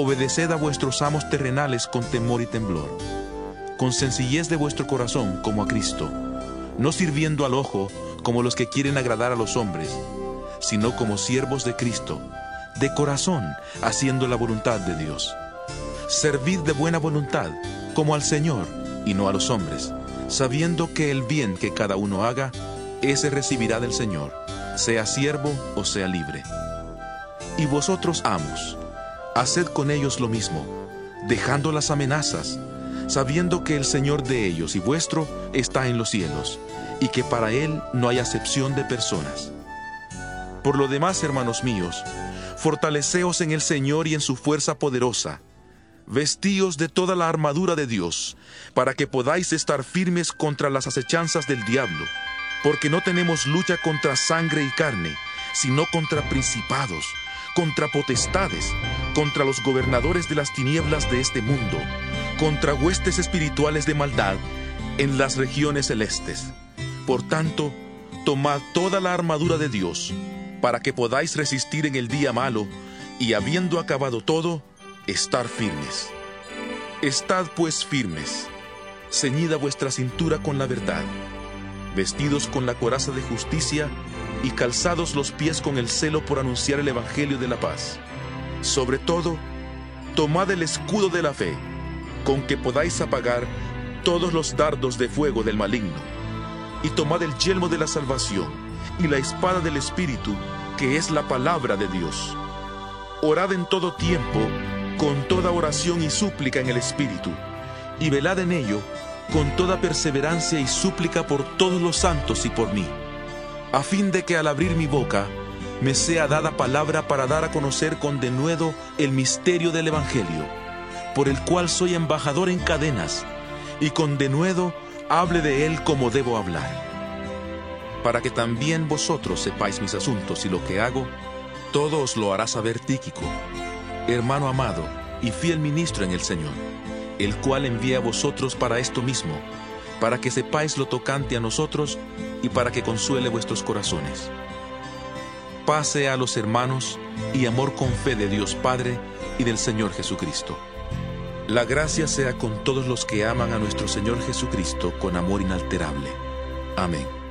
obedeced a vuestros amos terrenales con temor y temblor, con sencillez de vuestro corazón como a Cristo, no sirviendo al ojo como los que quieren agradar a los hombres, sino como siervos de Cristo, de corazón, haciendo la voluntad de Dios. Servid de buena voluntad, como al Señor, y no a los hombres, sabiendo que el bien que cada uno haga, ese recibirá del Señor, sea siervo o sea libre. Y vosotros amos, haced con ellos lo mismo, dejando las amenazas, sabiendo que el Señor de ellos y vuestro está en los cielos, y que para Él no hay acepción de personas. Por lo demás, hermanos míos, fortaleceos en el Señor y en su fuerza poderosa. Vestíos de toda la armadura de Dios, para que podáis estar firmes contra las acechanzas del diablo, porque no tenemos lucha contra sangre y carne, sino contra principados contra potestades, contra los gobernadores de las tinieblas de este mundo, contra huestes espirituales de maldad en las regiones celestes. Por tanto, tomad toda la armadura de Dios, para que podáis resistir en el día malo, y habiendo acabado todo, estar firmes. Estad pues firmes, ceñida vuestra cintura con la verdad, vestidos con la coraza de justicia, y calzados los pies con el celo por anunciar el Evangelio de la paz. Sobre todo, tomad el escudo de la fe, con que podáis apagar todos los dardos de fuego del maligno, y tomad el yelmo de la salvación y la espada del Espíritu, que es la palabra de Dios. Orad en todo tiempo, con toda oración y súplica en el Espíritu, y velad en ello con toda perseverancia y súplica por todos los santos y por mí a fin de que al abrir mi boca me sea dada palabra para dar a conocer con denuedo el misterio del Evangelio, por el cual soy embajador en cadenas, y con denuedo hable de él como debo hablar. Para que también vosotros sepáis mis asuntos y lo que hago, todo os lo hará saber Tíquico, hermano amado y fiel ministro en el Señor, el cual envía a vosotros para esto mismo, para que sepáis lo tocante a nosotros y para que consuele vuestros corazones. Pase a los hermanos y amor con fe de Dios Padre y del Señor Jesucristo. La gracia sea con todos los que aman a nuestro Señor Jesucristo con amor inalterable. Amén.